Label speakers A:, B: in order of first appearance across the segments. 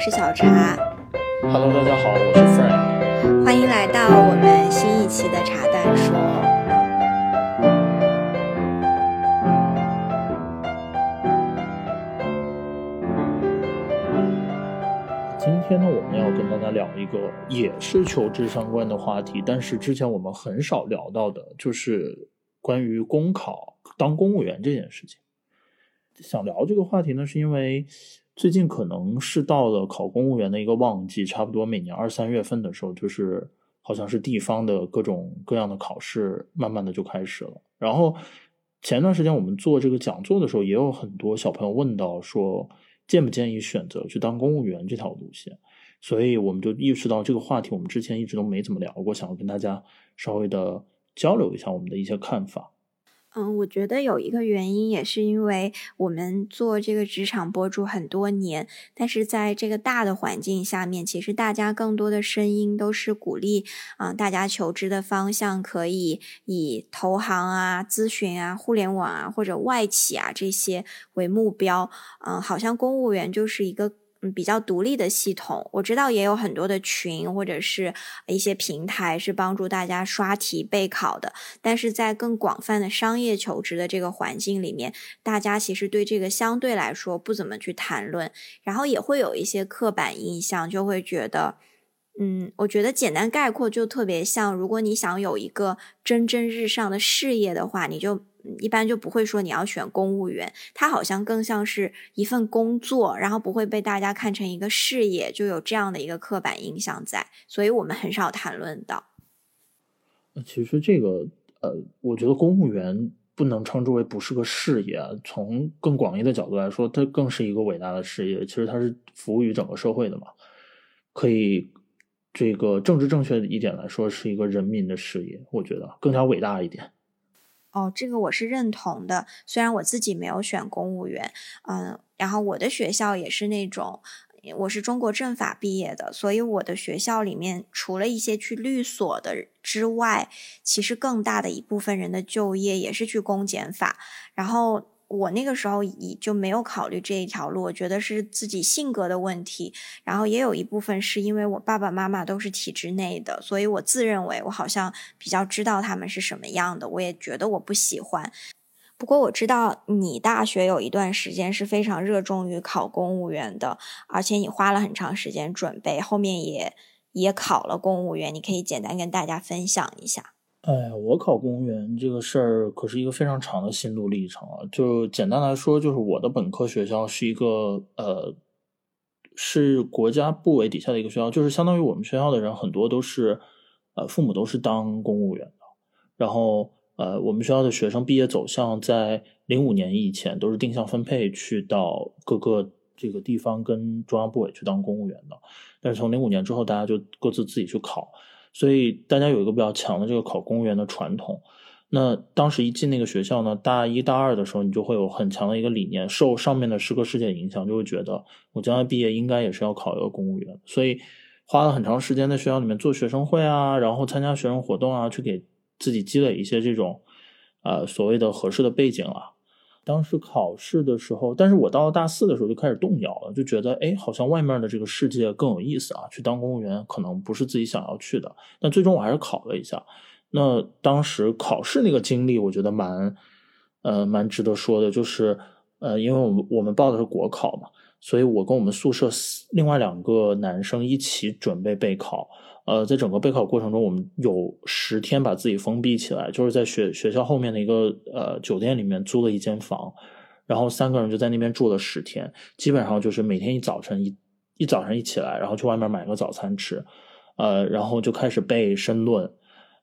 A: 是小茶。
B: Hello，大家好，我是 Frank。
A: 欢迎来到我们新一期的茶蛋说。
B: 今天呢，我们要跟大家聊一个也是求职相关的话题，但是之前我们很少聊到的，就是关于公考当公务员这件事情。想聊这个话题呢，是因为。最近可能是到了考公务员的一个旺季，差不多每年二三月份的时候，就是好像是地方的各种各样的考试，慢慢的就开始了。然后前段时间我们做这个讲座的时候，也有很多小朋友问到说，建不建议选择去当公务员这条路线？所以我们就意识到这个话题，我们之前一直都没怎么聊过，想要跟大家稍微的交流一下我们的一些看法。
A: 嗯，我觉得有一个原因，也是因为我们做这个职场博主很多年，但是在这个大的环境下面，其实大家更多的声音都是鼓励啊，大家求职的方向可以以投行啊、咨询啊、互联网啊或者外企啊这些为目标。嗯，好像公务员就是一个。嗯，比较独立的系统，我知道也有很多的群或者是一些平台是帮助大家刷题备考的，但是在更广泛的商业求职的这个环境里面，大家其实对这个相对来说不怎么去谈论，然后也会有一些刻板印象，就会觉得。嗯，我觉得简单概括就特别像，如果你想有一个蒸蒸日上的事业的话，你就一般就不会说你要选公务员，它好像更像是一份工作，然后不会被大家看成一个事业，就有这样的一个刻板印象在，所以我们很少谈论到。
B: 其实这个呃，我觉得公务员不能称之为不是个事业，从更广义的角度来说，它更是一个伟大的事业。其实它是服务于整个社会的嘛，可以。这个政治正确一点来说，是一个人民的事业，我觉得更加伟大一点。
A: 哦，这个我是认同的。虽然我自己没有选公务员，嗯，然后我的学校也是那种，我是中国政法毕业的，所以我的学校里面除了一些去律所的之外，其实更大的一部分人的就业也是去公检法，然后。我那个时候已就没有考虑这一条路，我觉得是自己性格的问题，然后也有一部分是因为我爸爸妈妈都是体制内的，所以我自认为我好像比较知道他们是什么样的，我也觉得我不喜欢。不过我知道你大学有一段时间是非常热衷于考公务员的，而且你花了很长时间准备，后面也也考了公务员，你可以简单跟大家分享一下。
B: 哎，我考公务员这个事儿可是一个非常长的心路历程啊！就简单来说，就是我的本科学校是一个呃，是国家部委底下的一个学校，就是相当于我们学校的人很多都是呃，父母都是当公务员的。然后呃，我们学校的学生毕业走向在零五年以前都是定向分配去到各个这个地方跟中央部委去当公务员的，但是从零五年之后，大家就各自自己去考。所以大家有一个比较强的这个考公务员的传统。那当时一进那个学校呢，大一大二的时候，你就会有很强的一个理念，受上面的师哥师姐影响，就会觉得我将来毕业应该也是要考一个公务员。所以花了很长时间在学校里面做学生会啊，然后参加学生活动啊，去给自己积累一些这种呃所谓的合适的背景啊。当时考试的时候，但是我到了大四的时候就开始动摇了，就觉得哎，好像外面的这个世界更有意思啊，去当公务员可能不是自己想要去的。但最终我还是考了一下。那当时考试那个经历，我觉得蛮呃蛮值得说的，就是呃，因为我们我们报的是国考嘛，所以我跟我们宿舍另外两个男生一起准备备考。呃，在整个备考过程中，我们有十天把自己封闭起来，就是在学学校后面的一个呃酒店里面租了一间房，然后三个人就在那边住了十天，基本上就是每天一早晨一一早上一起来，然后去外面买个早餐吃，呃，然后就开始背申论，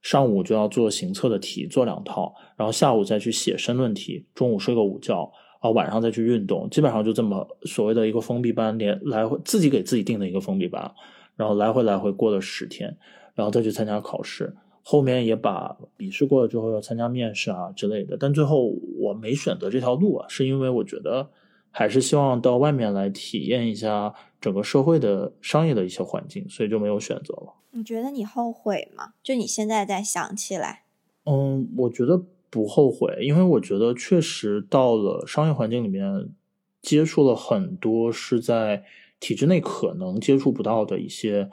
B: 上午就要做行测的题，做两套，然后下午再去写申论题，中午睡个午觉，啊，晚上再去运动，基本上就这么所谓的一个封闭班，连来回自己给自己定的一个封闭班。然后来回来回过了十天，然后再去参加考试，后面也把笔试过了之后要参加面试啊之类的。但最后我没选择这条路啊，是因为我觉得还是希望到外面来体验一下整个社会的商业的一些环境，所以就没有选择了。
A: 你觉得你后悔吗？就你现在再想起来？
B: 嗯，我觉得不后悔，因为我觉得确实到了商业环境里面，接触了很多是在。体制内可能接触不到的一些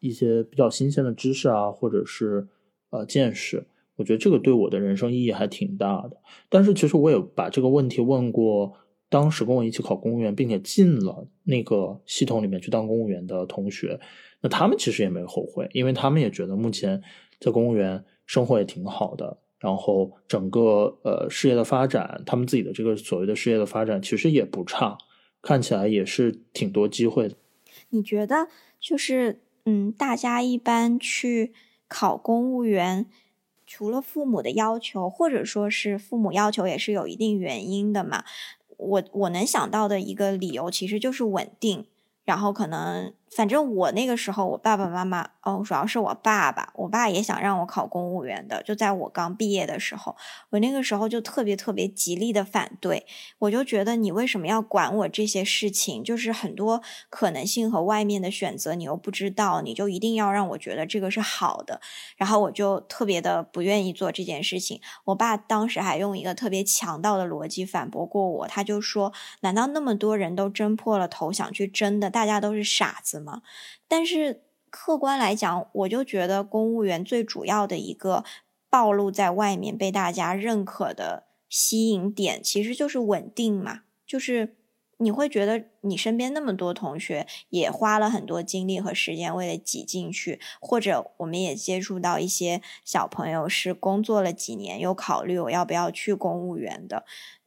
B: 一些比较新鲜的知识啊，或者是呃见识。我觉得这个对我的人生意义还挺大的。但是其实我也把这个问题问过当时跟我一起考公务员，并且进了那个系统里面去当公务员的同学，那他们其实也没后悔，因为他们也觉得目前在公务员生活也挺好的。然后整个呃事业的发展，他们自己的这个所谓的事业的发展其实也不差，看起来也是挺多机会的。
A: 你觉得就是嗯，大家一般去考公务员，除了父母的要求，或者说是父母要求也是有一定原因的嘛？我我能想到的一个理由其实就是稳定，然后可能。反正我那个时候，我爸爸妈妈哦，主要是我爸爸，我爸也想让我考公务员的。就在我刚毕业的时候，我那个时候就特别特别极力的反对，我就觉得你为什么要管我这些事情？就是很多可能性和外面的选择你又不知道，你就一定要让我觉得这个是好的。然后我就特别的不愿意做这件事情。我爸当时还用一个特别强盗的逻辑反驳过我，他就说：“难道那么多人都争破了头想去争的，大家都是傻子？”吗？但是客观来讲，我就觉得公务员最主要的一个暴露在外面被大家认可的吸引点，其实就是稳定嘛。就是你会觉得你身边那么多同学也花了很多精力和时间为了挤进去，或者我们也接触到一些小朋友是工作了几年又考虑我要不要去公务员的。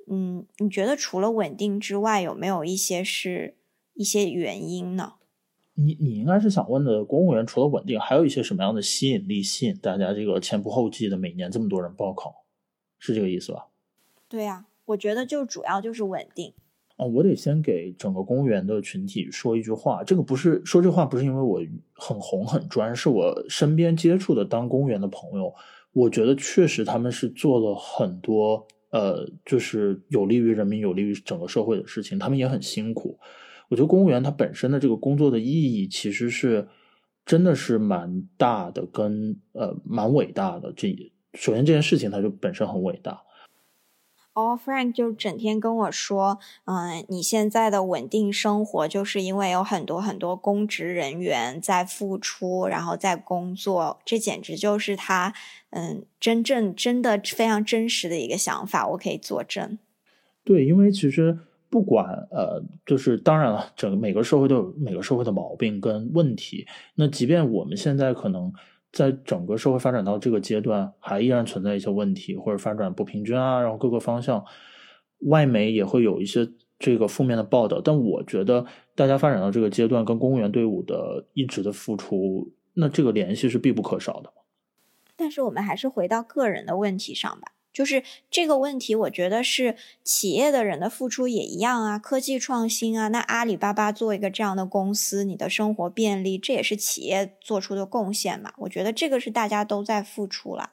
A: 嗯，你觉得除了稳定之外，有没有一些是一些原因呢？
B: 你你应该是想问的，公务员除了稳定，还有一些什么样的吸引力吸引大家这个前仆后继的每年这么多人报考，是这个意思吧？
A: 对呀，我觉得就主要就是稳定。
B: 啊，我得先给整个公务员的群体说一句话，这个不是说这话不是因为我很红很专，是我身边接触的当公务员的朋友，我觉得确实他们是做了很多呃，就是有利于人民、有利于整个社会的事情，他们也很辛苦。我觉得公务员他本身的这个工作的意义其实是真的是蛮大的，跟呃蛮伟大的。这首先这件事情它就本身很伟大。
A: 哦，Frank 就整天跟我说，嗯，你现在的稳定生活就是因为有很多很多公职人员在付出，然后在工作，这简直就是他嗯真正真的非常真实的一个想法，我可以作证。
B: 对，因为其实。不管呃，就是当然了，整个每个社会都有每个社会的毛病跟问题。那即便我们现在可能在整个社会发展到这个阶段，还依然存在一些问题或者发展不平均啊，然后各个方向，外媒也会有一些这个负面的报道。但我觉得，大家发展到这个阶段，跟公务员队伍的一直的付出，那这个联系是必不可少的。
A: 但是我们还是回到个人的问题上吧。就是这个问题，我觉得是企业的人的付出也一样啊，科技创新啊，那阿里巴巴做一个这样的公司，你的生活便利，这也是企业做出的贡献嘛。我觉得这个是大家都在付出了。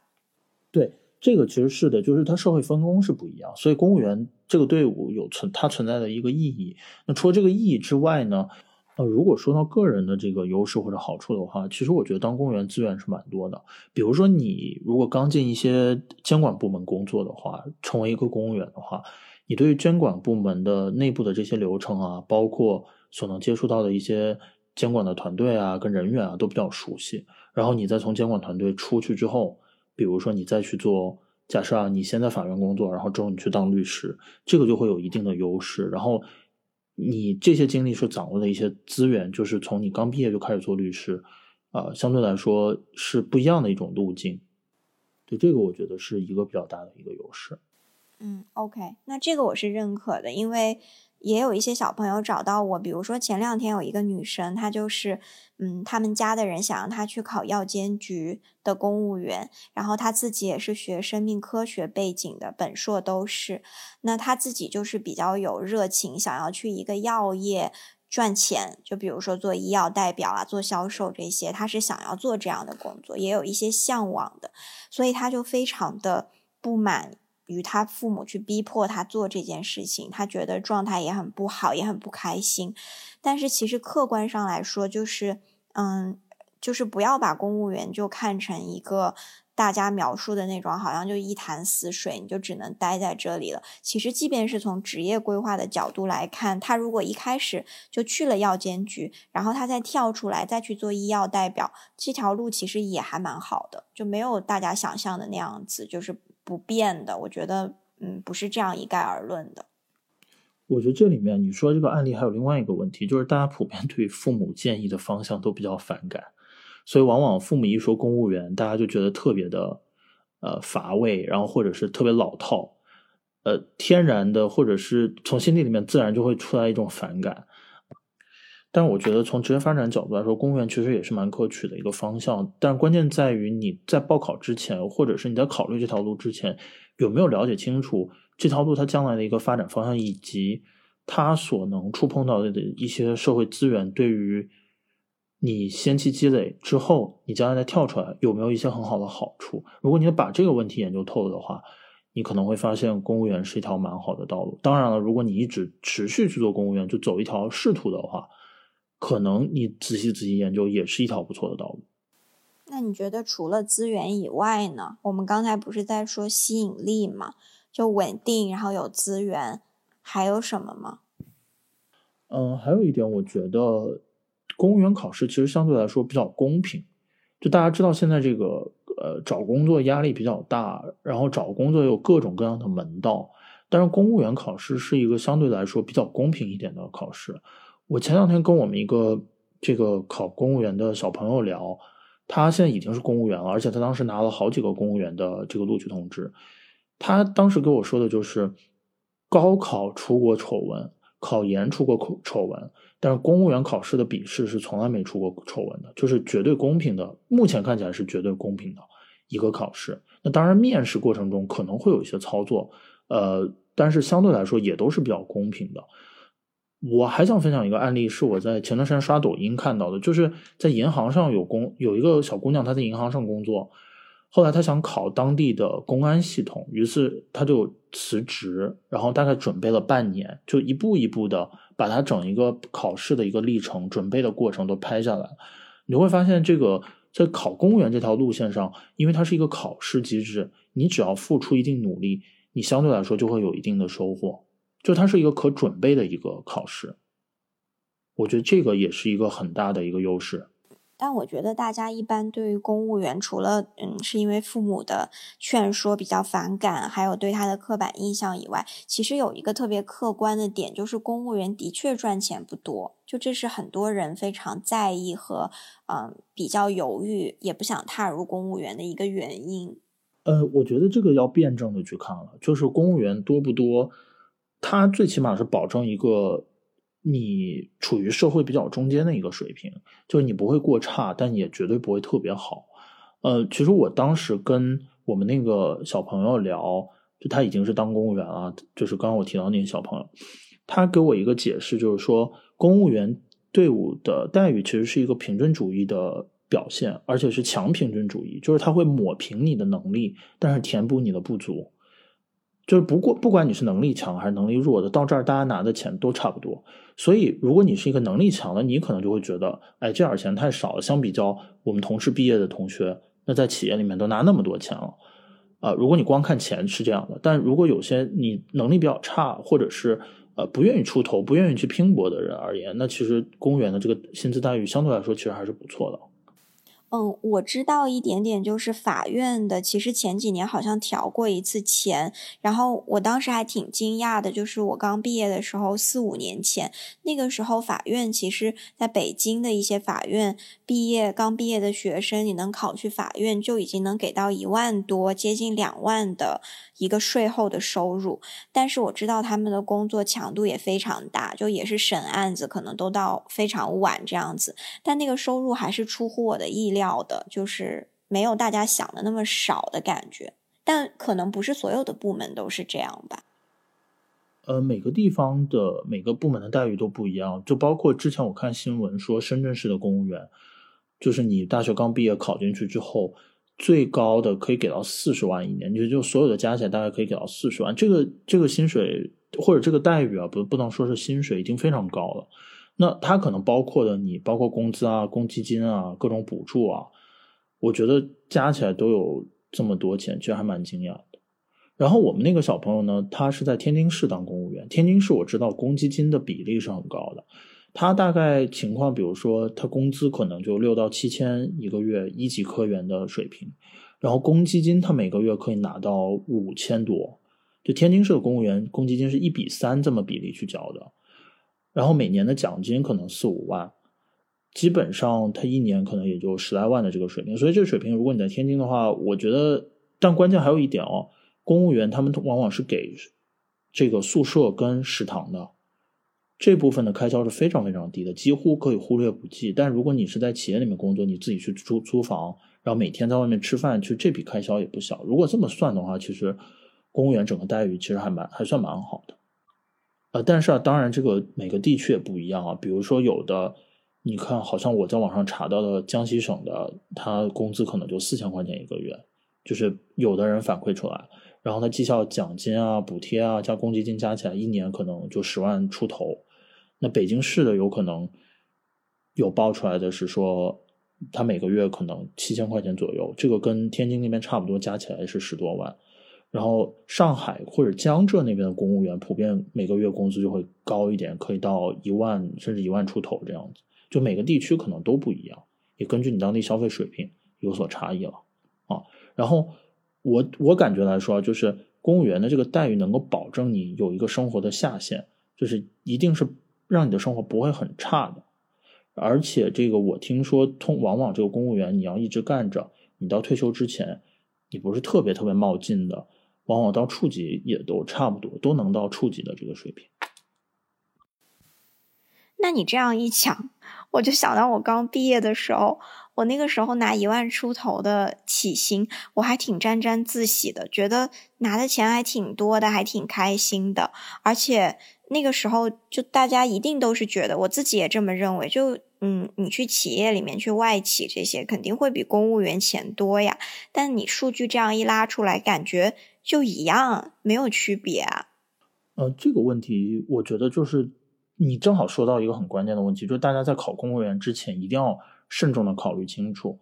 B: 对，这个其实是的，就是它社会分工是不一样，所以公务员这个队伍有存它存在的一个意义。那除了这个意义之外呢？呃，如果说到个人的这个优势或者好处的话，其实我觉得当公务员资源是蛮多的。比如说，你如果刚进一些监管部门工作的话，成为一个公务员的话，你对于监管部门的内部的这些流程啊，包括所能接触到的一些监管的团队啊、跟人员啊，都比较熟悉。然后你再从监管团队出去之后，比如说你再去做，假设啊，你先在法院工作，然后之后你去当律师，这个就会有一定的优势。然后。你这些经历是掌握的一些资源，就是从你刚毕业就开始做律师，啊，相对来说是不一样的一种路径。对这个，我觉得是一个比较大的一个优势。
A: 嗯，OK，那这个我是认可的，因为。也有一些小朋友找到我，比如说前两天有一个女生，她就是，嗯，他们家的人想让她去考药监局的公务员，然后她自己也是学生命科学背景的，本硕都是，那她自己就是比较有热情，想要去一个药业赚钱，就比如说做医药代表啊，做销售这些，她是想要做这样的工作，也有一些向往的，所以她就非常的不满。与他父母去逼迫他做这件事情，他觉得状态也很不好，也很不开心。但是其实客观上来说，就是，嗯，就是不要把公务员就看成一个大家描述的那种，好像就一潭死水，你就只能待在这里了。其实，即便是从职业规划的角度来看，他如果一开始就去了药监局，然后他再跳出来再去做医药代表，这条路其实也还蛮好的，就没有大家想象的那样子，就是不变的。我觉得，嗯，不是这样一概而论的。
B: 我觉得这里面你说这个案例还有另外一个问题，就是大家普遍对父母建议的方向都比较反感。所以，往往父母一说公务员，大家就觉得特别的，呃，乏味，然后或者是特别老套，呃，天然的，或者是从心底里面自然就会出来一种反感。但我觉得从职业发展角度来说，公务员其实也是蛮可取的一个方向。但关键在于你在报考之前，或者是你在考虑这条路之前，有没有了解清楚这条路它将来的一个发展方向，以及它所能触碰到的一些社会资源对于。你先期积累之后，你将来再跳出来，有没有一些很好的好处？如果你把这个问题研究透了的话，你可能会发现公务员是一条蛮好的道路。当然了，如果你一直持续去做公务员，就走一条仕途的话，可能你仔细仔细研究也是一条不错的道路。
A: 那你觉得除了资源以外呢？我们刚才不是在说吸引力吗？就稳定，然后有资源，还有什么吗？
B: 嗯，还有一点，我觉得。公务员考试其实相对来说比较公平，就大家知道现在这个呃找工作压力比较大，然后找工作有各种各样的门道，但是公务员考试是一个相对来说比较公平一点的考试。我前两天跟我们一个这个考公务员的小朋友聊，他现在已经是公务员了，而且他当时拿了好几个公务员的这个录取通知。他当时跟我说的就是，高考出过丑闻，考研出过丑丑闻。但是公务员考试的笔试是从来没出过丑闻的，就是绝对公平的。目前看起来是绝对公平的一个考试。那当然，面试过程中可能会有一些操作，呃，但是相对来说也都是比较公平的。我还想分享一个案例，是我在前段时间刷抖音看到的，就是在银行上有工有一个小姑娘，她在银行上工作。后来她想考当地的公安系统，于是她就辞职，然后大概准备了半年，就一步一步的把她整一个考试的一个历程、准备的过程都拍下来。你会发现，这个在考公务员这条路线上，因为它是一个考试机制，你只要付出一定努力，你相对来说就会有一定的收获。就它是一个可准备的一个考试，我觉得这个也是一个很大的一个优势。
A: 但我觉得大家一般对于公务员，除了嗯是因为父母的劝说比较反感，还有对他的刻板印象以外，其实有一个特别客观的点，就是公务员的确赚钱不多，就这是很多人非常在意和嗯比较犹豫，也不想踏入公务员的一个原因。
B: 呃，我觉得这个要辩证的去看了，就是公务员多不多，他最起码是保证一个。你处于社会比较中间的一个水平，就是你不会过差，但也绝对不会特别好。呃，其实我当时跟我们那个小朋友聊，就他已经是当公务员了，就是刚刚我提到那个小朋友，他给我一个解释，就是说公务员队伍的待遇其实是一个平均主义的表现，而且是强平均主义，就是他会抹平你的能力，但是填补你的不足。就是不过，不管你是能力强还是能力弱的，到这儿大家拿的钱都差不多。所以，如果你是一个能力强的，你可能就会觉得，哎，这点钱太少了。相比较我们同事毕业的同学，那在企业里面都拿那么多钱了，啊，如果你光看钱是这样的，但如果有些你能力比较差，或者是呃不愿意出头、不愿意去拼搏的人而言，那其实公务员的这个薪资待遇相对来说其实还是不错的。
A: 嗯，我知道一点点，就是法院的，其实前几年好像调过一次钱，然后我当时还挺惊讶的，就是我刚毕业的时候，四五年前，那个时候法院其实在北京的一些法院毕业刚毕业的学生，你能考去法院就已经能给到一万多，接近两万的。一个税后的收入，但是我知道他们的工作强度也非常大，就也是审案子，可能都到非常晚这样子。但那个收入还是出乎我的意料要的，就是没有大家想的那么少的感觉。但可能不是所有的部门都是这样吧？
B: 呃，每个地方的每个部门的待遇都不一样，就包括之前我看新闻说，深圳市的公务员，就是你大学刚毕业考进去之后。最高的可以给到四十万一年，就就所有的加起来大概可以给到四十万。这个这个薪水或者这个待遇啊，不不能说是薪水，已经非常高了。那它可能包括的你，包括工资啊、公积金啊、各种补助啊，我觉得加起来都有这么多钱，其实还蛮惊讶的。然后我们那个小朋友呢，他是在天津市当公务员。天津市我知道公积金的比例是很高的，他大概情况，比如说他工资可能就六到七千一个月，一级科员的水平。然后公积金他每个月可以拿到五千多，就天津市的公务员公积金是一比三这么比例去交的，然后每年的奖金可能四五万，基本上他一年可能也就十来万的这个水平，所以这个水平如果你在天津的话，我觉得，但关键还有一点哦，公务员他们往往是给这个宿舍跟食堂的，这部分的开销是非常非常低的，几乎可以忽略不计。但如果你是在企业里面工作，你自己去租租房。然后每天在外面吃饭，其实这笔开销也不小。如果这么算的话，其实公务员整个待遇其实还蛮还算蛮好的。呃，但是啊，当然这个每个地区也不一样啊。比如说有的，你看，好像我在网上查到的江西省的，他工资可能就四千块钱一个月，就是有的人反馈出来，然后他绩效奖金啊、补贴啊加公积金加起来，一年可能就十万出头。那北京市的有可能有报出来的是说。他每个月可能七千块钱左右，这个跟天津那边差不多，加起来是十多万。然后上海或者江浙那边的公务员，普遍每个月工资就会高一点，可以到一万甚至一万出头这样子。就每个地区可能都不一样，也根据你当地消费水平有所差异了啊。然后我我感觉来说，就是公务员的这个待遇能够保证你有一个生活的下限，就是一定是让你的生活不会很差的。而且这个我听说，通往往这个公务员你要一直干着，你到退休之前，你不是特别特别冒进的，往往到处级也都差不多，都能到处级的这个水平。
A: 那你这样一讲，我就想到我刚毕业的时候，我那个时候拿一万出头的起薪，我还挺沾沾自喜的，觉得拿的钱还挺多的，还挺开心的，而且。那个时候，就大家一定都是觉得，我自己也这么认为。就嗯，你去企业里面去外企这些，肯定会比公务员钱多呀。但你数据这样一拉出来，感觉就一样，没有区别啊。
B: 呃，这个问题，我觉得就是你正好说到一个很关键的问题，就是大家在考公务员之前，一定要慎重的考虑清楚。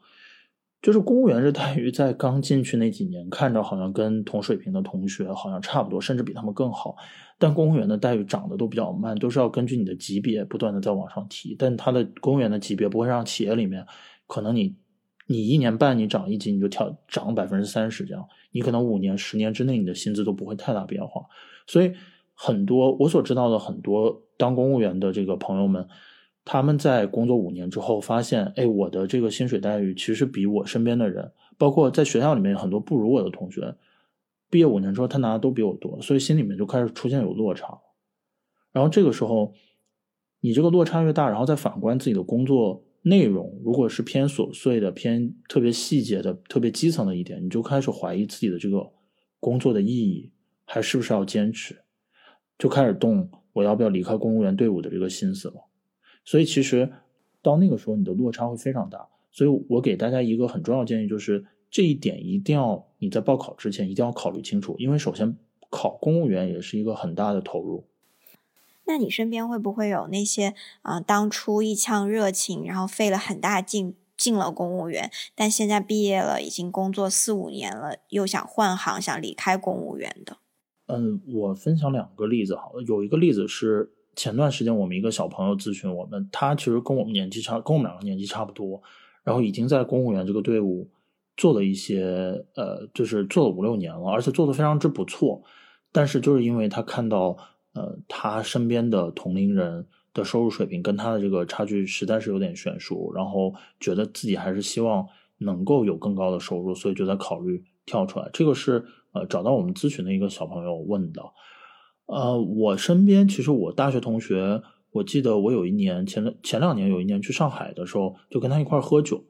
B: 就是公务员这待遇，在刚进去那几年，看着好像跟同水平的同学好像差不多，甚至比他们更好。但公务员的待遇涨得都比较慢，都是要根据你的级别不断的在往上提。但他的公务员的级别不会让企业里面，可能你你一年半你涨一级你就跳涨百分之三十这样，你可能五年十年之内你的薪资都不会太大变化。所以很多我所知道的很多当公务员的这个朋友们。他们在工作五年之后发现，哎，我的这个薪水待遇其实比我身边的人，包括在学校里面很多不如我的同学，毕业五年之后他拿的都比我多，所以心里面就开始出现有落差。然后这个时候，你这个落差越大，然后再反观自己的工作内容，如果是偏琐碎的、偏特别细节的、特别基层的一点，你就开始怀疑自己的这个工作的意义，还是不是要坚持，就开始动我要不要离开公务员队伍的这个心思了。所以其实到那个时候，你的落差会非常大。所以我给大家一个很重要建议，就是这一点一定要你在报考之前一定要考虑清楚，因为首先考公务员也是一个很大的投入。
A: 那你身边会不会有那些啊，当初一腔热情，然后费了很大劲进了公务员，但现在毕业了，已经工作四五年了，又想换行，想离开公务员的？
B: 嗯，我分享两个例子好，有一个例子是。前段时间我们一个小朋友咨询我们，他其实跟我们年纪差，跟我们两个年纪差不多，然后已经在公务员这个队伍做了一些，呃，就是做了五六年了，而且做的非常之不错。但是就是因为他看到，呃，他身边的同龄人的收入水平跟他的这个差距实在是有点悬殊，然后觉得自己还是希望能够有更高的收入，所以就在考虑跳出来。这个是呃找到我们咨询的一个小朋友问的。呃，我身边其实我大学同学，我记得我有一年前前两年有一年去上海的时候，就跟他一块喝酒。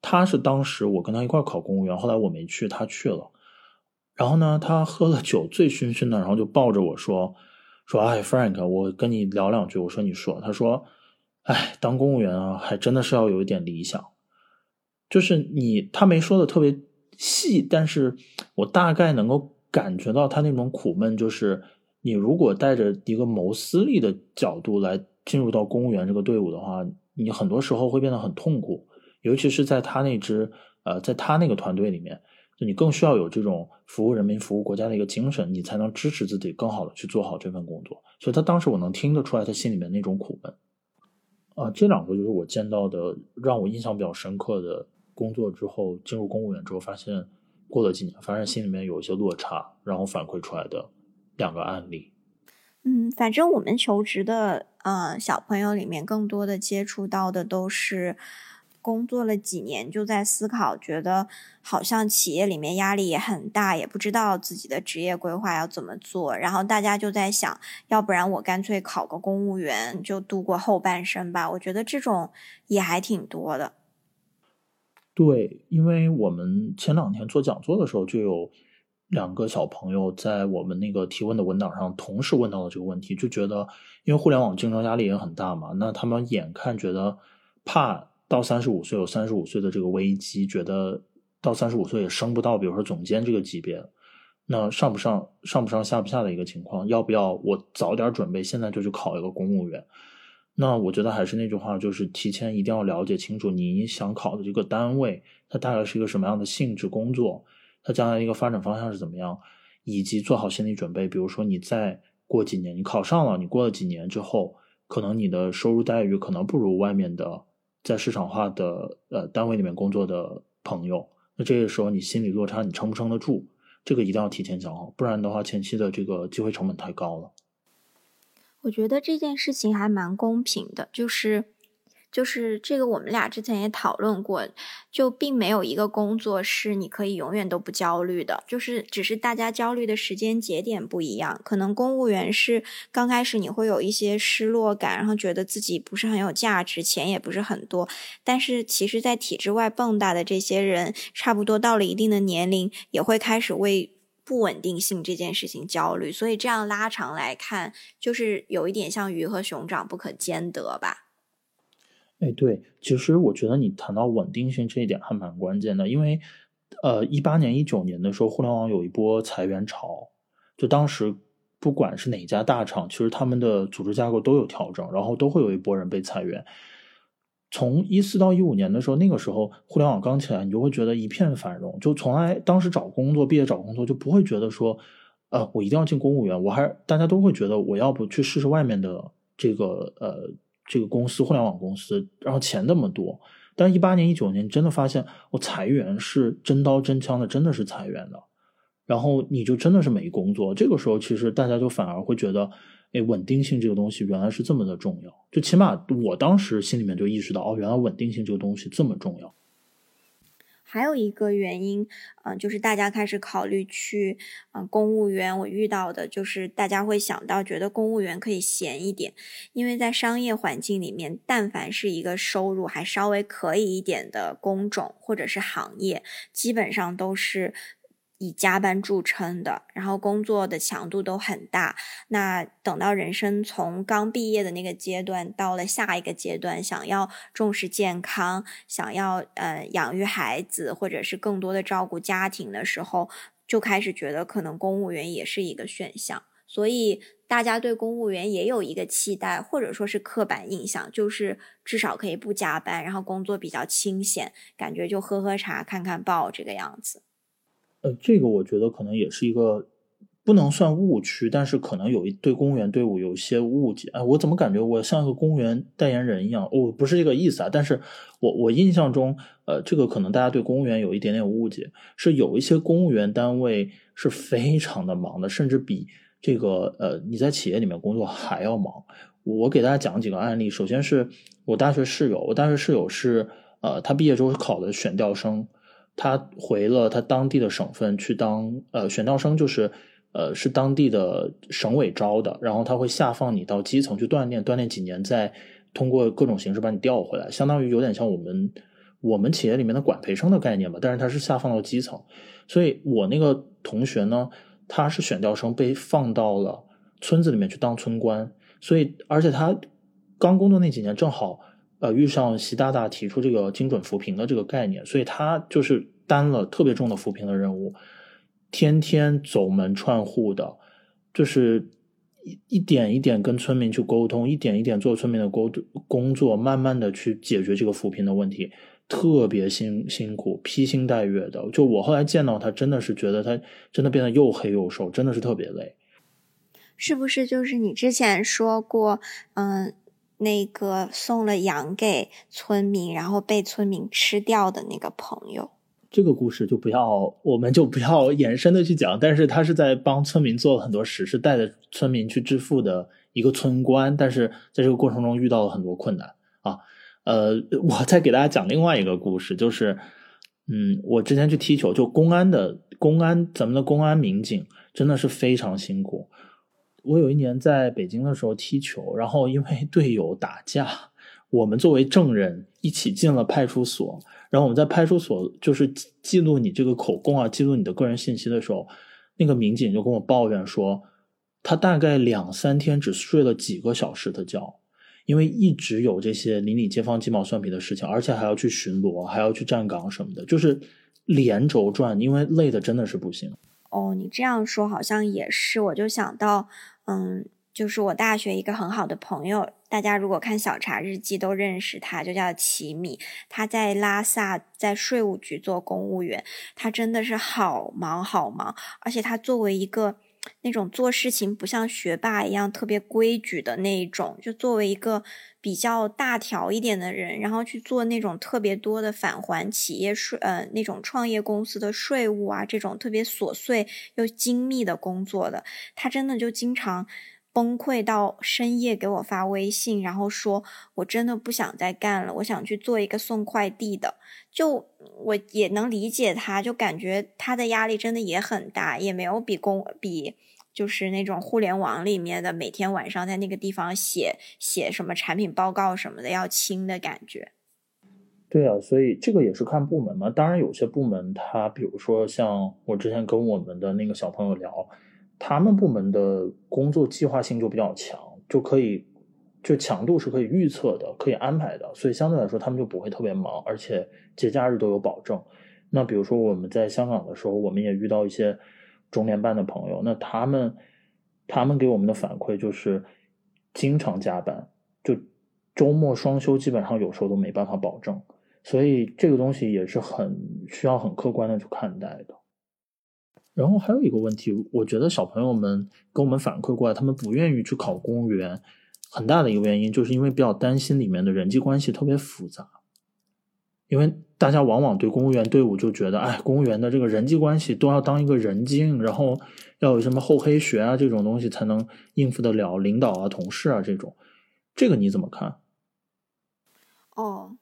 B: 他是当时我跟他一块考公务员，后来我没去，他去了。然后呢，他喝了酒，醉醺醺的，然后就抱着我说：“说哎，Frank，我跟你聊两句。”我说：“你说。”他说：“哎，当公务员啊，还真的是要有一点理想。就是你，他没说的特别细，但是我大概能够感觉到他那种苦闷，就是。”你如果带着一个谋私利的角度来进入到公务员这个队伍的话，你很多时候会变得很痛苦，尤其是在他那支呃，在他那个团队里面，就你更需要有这种服务人民、服务国家的一个精神，你才能支持自己更好的去做好这份工作。所以他当时我能听得出来他心里面那种苦闷。啊，这两个就是我见到的让我印象比较深刻的工作之后进入公务员之后发现过了几年，发现心里面有一些落差，然后反馈出来的两个案例。
A: 嗯，反正我们求职的呃小朋友里面，更多的接触到的都是工作了几年就在思考，觉得好像企业里面压力也很大，也不知道自己的职业规划要怎么做。然后大家就在想，要不然我干脆考个公务员，就度过后半生吧。我觉得这种也还挺多的。
B: 对，因为我们前两天做讲座的时候就有。两个小朋友在我们那个提问的文档上同时问到了这个问题，就觉得因为互联网竞争压力也很大嘛，那他们眼看觉得怕到三十五岁有三十五岁的这个危机，觉得到三十五岁也升不到，比如说总监这个级别，那上不上上不上下不下的一个情况，要不要我早点准备，现在就去考一个公务员？那我觉得还是那句话，就是提前一定要了解清楚你想考的这个单位，它大概是一个什么样的性质工作。它将来一个发展方向是怎么样，以及做好心理准备。比如说，你再过几年，你考上了，你过了几年之后，可能你的收入待遇可能不如外面的在市场化的呃单位里面工作的朋友。那这个时候，你心理落差，你撑不撑得住？这个一定要提前讲好，不然的话，前期的这个机会成本太高了。
A: 我觉得这件事情还蛮公平的，就是。就是这个，我们俩之前也讨论过，就并没有一个工作是你可以永远都不焦虑的，就是只是大家焦虑的时间节点不一样。可能公务员是刚开始你会有一些失落感，然后觉得自己不是很有价值，钱也不是很多。但是其实，在体制外蹦跶的这些人，差不多到了一定的年龄，也会开始为不稳定性这件事情焦虑。所以这样拉长来看，就是有一点像鱼和熊掌不可兼得吧。
B: 哎，对，其实我觉得你谈到稳定性这一点还蛮关键的，因为，呃，一八年、一九年的时候，互联网有一波裁员潮，就当时不管是哪家大厂，其实他们的组织架构都有调整，然后都会有一波人被裁员。从一四到一五年的时候，那个时候互联网刚起来，你就会觉得一片繁荣，就从来当时找工作、毕业找工作就不会觉得说，呃，我一定要进公务员，我还大家都会觉得我要不去试试外面的这个呃。这个公司，互联网公司，然后钱那么多，但是一八年、一九年，真的发现，我裁员是真刀真枪的，真的是裁员的，然后你就真的是没工作。这个时候，其实大家就反而会觉得，哎，稳定性这个东西原来是这么的重要。就起码我当时心里面就意识到，哦，原来稳定性这个东西这么重要。
A: 还有一个原因，嗯，就是大家开始考虑去，嗯，公务员。我遇到的就是大家会想到，觉得公务员可以闲一点，因为在商业环境里面，但凡是一个收入还稍微可以一点的工种或者是行业，基本上都是。以加班著称的，然后工作的强度都很大。那等到人生从刚毕业的那个阶段到了下一个阶段，想要重视健康，想要呃养育孩子，或者是更多的照顾家庭的时候，就开始觉得可能公务员也是一个选项。所以大家对公务员也有一个期待，或者说是刻板印象，就是至少可以不加班，然后工作比较清闲，感觉就喝喝茶、看看报这个样子。
B: 呃，这个我觉得可能也是一个不能算误区，但是可能有一对公务员队伍有一些误解。哎，我怎么感觉我像一个公务员代言人一样？我不是这个意思啊，但是我我印象中，呃，这个可能大家对公务员有一点点误解，是有一些公务员单位是非常的忙的，甚至比这个呃你在企业里面工作还要忙。我给大家讲几个案例，首先是我大学室友，我大学室友是呃他毕业之后考的选调生。他回了他当地的省份去当呃选调生，就是呃是当地的省委招的，然后他会下放你到基层去锻炼，锻炼几年，再通过各种形式把你调回来，相当于有点像我们我们企业里面的管培生的概念吧，但是他是下放到基层，所以我那个同学呢，他是选调生被放到了村子里面去当村官，所以而且他刚工作那几年正好。呃，遇上习大大提出这个精准扶贫的这个概念，所以他就是担了特别重的扶贫的任务，天天走门串户的，就是一一点一点跟村民去沟通，一点一点做村民的沟工作，慢慢的去解决这个扶贫的问题。特别辛辛苦，披星戴月的。就我后来见到他，真的是觉得他真的变得又黑又瘦，真的是特别累。
A: 是不是就是你之前说过，嗯，那个送了羊给村民，然后被村民吃掉的那个朋友？
B: 这个故事就不要，我们就不要延伸的去讲。但是他是在帮村民做了很多实事，带着村民去致富的一个村官。但是在这个过程中遇到了很多困难啊。呃，我再给大家讲另外一个故事，就是，嗯，我之前去踢球，就公安的公安，咱们的公安民警真的是非常辛苦。我有一年在北京的时候踢球，然后因为队友打架，我们作为证人一起进了派出所，然后我们在派出所就是记录你这个口供啊，记录你的个人信息的时候，那个民警就跟我抱怨说，他大概两三天只睡了几个小时的觉。因为一直有这些邻里街坊鸡毛蒜皮的事情，而且还要去巡逻，还要去站岗什么的，就是连轴转，因为累的真的是不行。
A: 哦，你这样说好像也是，我就想到，嗯，就是我大学一个很好的朋友，大家如果看小茶日记都认识他，就叫齐米，他在拉萨在税务局做公务员，他真的是好忙好忙，而且他作为一个。那种做事情不像学霸一样特别规矩的那一种，就作为一个比较大条一点的人，然后去做那种特别多的返还企业税，呃，那种创业公司的税务啊，这种特别琐碎又精密的工作的，他真的就经常。崩溃到深夜给我发微信，然后说我真的不想再干了，我想去做一个送快递的。就我也能理解他，就感觉他的压力真的也很大，也没有比公比就是那种互联网里面的每天晚上在那个地方写写什么产品报告什么的要轻的感觉。
B: 对啊，所以这个也是看部门嘛。当然有些部门，他比如说像我之前跟我们的那个小朋友聊。他们部门的工作计划性就比较强，就可以就强度是可以预测的，可以安排的，所以相对来说他们就不会特别忙，而且节假日都有保证。那比如说我们在香港的时候，我们也遇到一些中联办的朋友，那他们他们给我们的反馈就是经常加班，就周末双休基本上有时候都没办法保证，所以这个东西也是很需要很客观的去看待的。然后还有一个问题，我觉得小朋友们跟我们反馈过来，他们不愿意去考公务员，很大的一个原因就是因为比较担心里面的人际关系特别复杂。因为大家往往对公务员队伍就觉得，哎，公务员的这个人际关系都要当一个人精，然后要有什么厚黑学啊这种东西才能应付得了领导啊、同事啊这种。这个你怎么看？
A: 哦，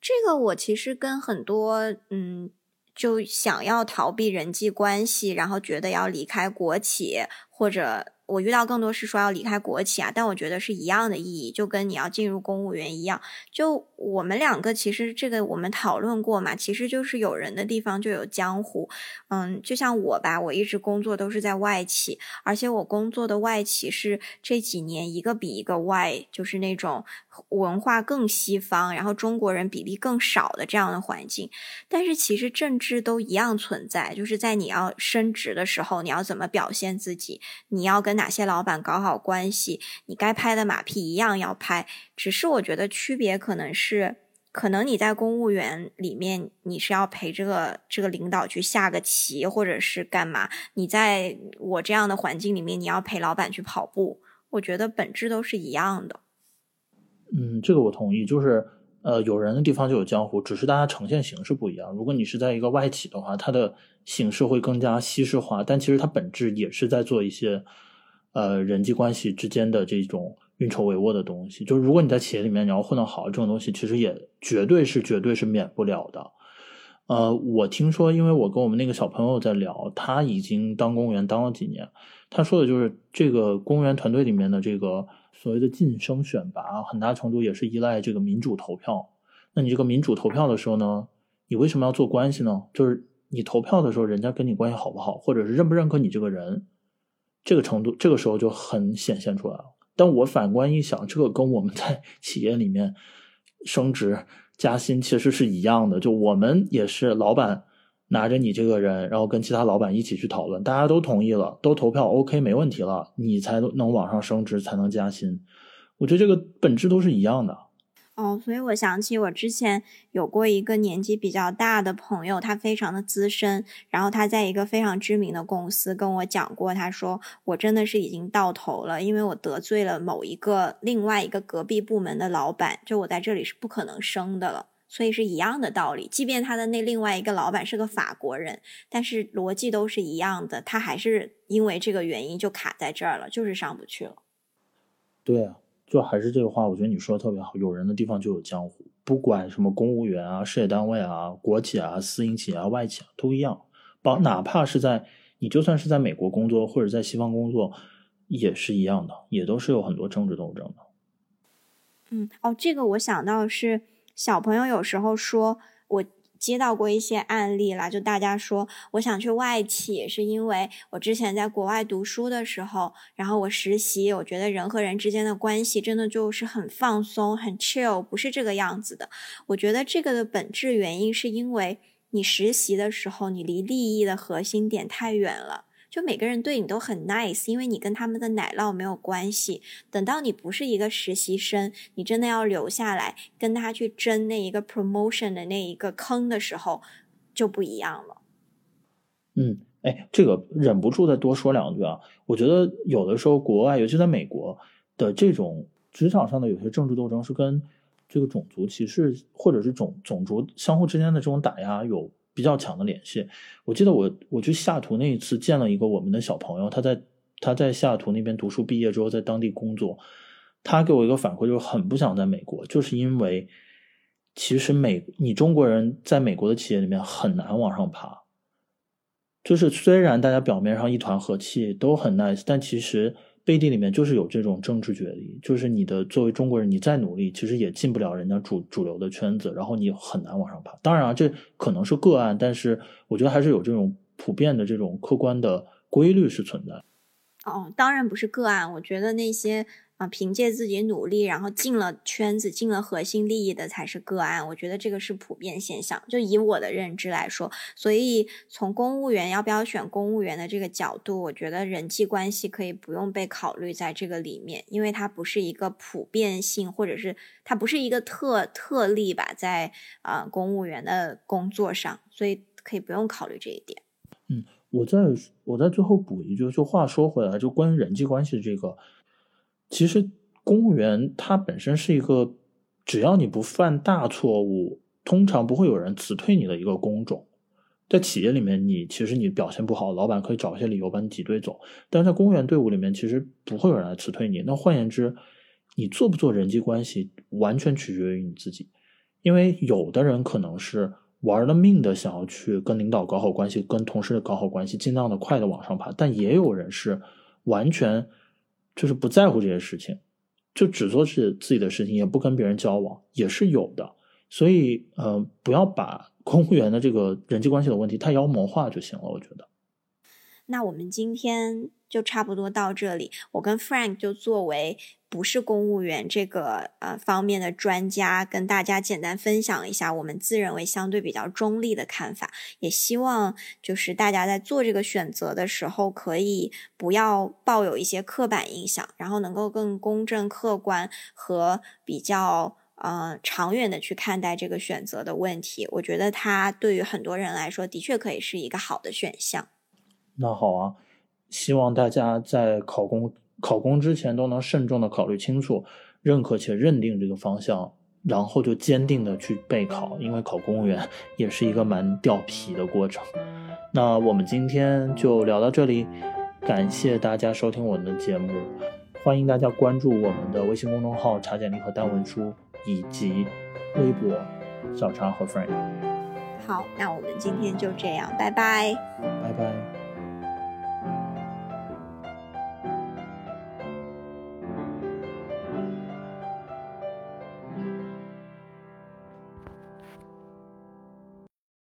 A: 这个我其实跟很多嗯。就想要逃避人际关系，然后觉得要离开国企，或者。我遇到更多是说要离开国企啊，但我觉得是一样的意义，就跟你要进入公务员一样。就我们两个其实这个我们讨论过嘛，其实就是有人的地方就有江湖。嗯，就像我吧，我一直工作都是在外企，而且我工作的外企是这几年一个比一个外，就是那种文化更西方，然后中国人比例更少的这样的环境。但是其实政治都一样存在，就是在你要升职的时候，你要怎么表现自己，你要跟。哪些老板搞好关系，你该拍的马屁一样要拍。只是我觉得区别可能是，可能你在公务员里面你是要陪这个这个领导去下个棋，或者是干嘛？你在我这样的环境里面，你要陪老板去跑步。我觉得本质都是一样的。
B: 嗯，这个我同意。就是呃，有人的地方就有江湖，只是大家呈现形式不一样。如果你是在一个外企的话，它的形式会更加西式化，但其实它本质也是在做一些。呃，人际关系之间的这种运筹帷幄的东西，就是如果你在企业里面你要混得好，这种东西其实也绝对是绝对是免不了的。呃，我听说，因为我跟我们那个小朋友在聊，他已经当公务员当了几年，他说的就是这个公务员团队里面的这个所谓的晋升选拔，很大程度也是依赖这个民主投票。那你这个民主投票的时候呢，你为什么要做关系呢？就是你投票的时候，人家跟你关系好不好，或者是认不认可你这个人。这个程度，这个时候就很显现出来了。但我反观一想，这个跟我们在 企业里面升职加薪其实是一样的。就我们也是老板拿着你这个人，然后跟其他老板一起去讨论，大家都同意了，都投票 OK 没问题了，你才能往上升职，才能加薪。我觉得这个本质都是一样的。
A: 哦，所以我想起我之前有过一个年纪比较大的朋友，他非常的资深，然后他在一个非常知名的公司跟我讲过，他说我真的是已经到头了，因为我得罪了某一个另外一个隔壁部门的老板，就我在这里是不可能升的了，所以是一样的道理。即便他的那另外一个老板是个法国人，但是逻辑都是一样的，他还是因为这个原因就卡在这儿了，就是上不去了。
B: 对啊。就还是这个话，我觉得你说的特别好。有人的地方就有江湖，不管什么公务员啊、事业单位啊、国企啊、私营企业啊、外企啊，都一样。包哪怕是在你就算是在美国工作或者在西方工作，也是一样的，也都是有很多政治斗争的。
A: 嗯，哦，这个我想到是小朋友有时候说我。接到过一些案例啦，就大家说我想去外企，是因为我之前在国外读书的时候，然后我实习，我觉得人和人之间的关系真的就是很放松、很 chill，不是这个样子的。我觉得这个的本质原因是因为你实习的时候，你离利益的核心点太远了。就每个人对你都很 nice，因为你跟他们的奶酪没有关系。等到你不是一个实习生，你真的要留下来跟他去争那一个 promotion 的那一个坑的时候，就不一样了。
B: 嗯，哎，这个忍不住再多说两句啊。我觉得有的时候国外，尤其在美国的这种职场上的有些政治斗争，是跟这个种族歧视或者是种种族相互之间的这种打压有。比较强的联系。我记得我我去西雅图那一次见了一个我们的小朋友，他在他在西雅图那边读书，毕业之后在当地工作。他给我一个反馈，就是很不想在美国，就是因为其实美你中国人在美国的企业里面很难往上爬。就是虽然大家表面上一团和气，都很 nice，但其实。背地里面就是有这种政治角力，就是你的作为中国人，你再努力，其实也进不了人家主主流的圈子，然后你很难往上爬。当然啊，这可能是个案，但是我觉得还是有这种普遍的这种客观的规律是存在。
A: 哦，当然不是个案，我觉得那些。啊，凭借自己努力，然后进了圈子、进了核心利益的才是个案。我觉得这个是普遍现象。就以我的认知来说，所以从公务员要不要选公务员的这个角度，我觉得人际关系可以不用被考虑在这个里面，因为它不是一个普遍性，或者是它不是一个特特例吧，在啊公务员的工作上，所以可以不用考虑这一点。
B: 嗯，我在我在最后补一句，就话说回来，就关于人际关系这个。其实公务员他本身是一个，只要你不犯大错误，通常不会有人辞退你的一个工种。在企业里面，你其实你表现不好，老板可以找一些理由把你挤兑走。但是在公务员队伍里面，其实不会有人来辞退你。那换言之，你做不做人际关系，完全取决于你自己。因为有的人可能是玩了命的想要去跟领导搞好关系，跟同事搞好关系，尽量的快的往上爬。但也有人是完全。就是不在乎这些事情，就只做是自己的事情，也不跟别人交往，也是有的。所以，呃，不要把 公务员的这个人际关系的问题太妖魔化就行了。我觉得。
A: 那我们今天就差不多到这里。我跟 Frank 就作为不是公务员这个呃方面的专家，跟大家简单分享一下我们自认为相对比较中立的看法。也希望就是大家在做这个选择的时候，可以不要抱有一些刻板印象，然后能够更公正、客观和比较呃长远的去看待这个选择的问题。我觉得它对于很多人来说，的确可以是一个好的选项。
B: 那好啊，希望大家在考公考公之前都能慎重的考虑清楚，认可且认定这个方向，然后就坚定的去备考，因为考公务员 也是一个蛮掉皮的过程。那我们今天就聊到这里，感谢大家收听我们的节目，欢迎大家关注我们的微信公众号“查简历和单文书”以及微博“小茶和 Frank”。
A: 好，那我们今天就这样，拜拜，
B: 拜拜。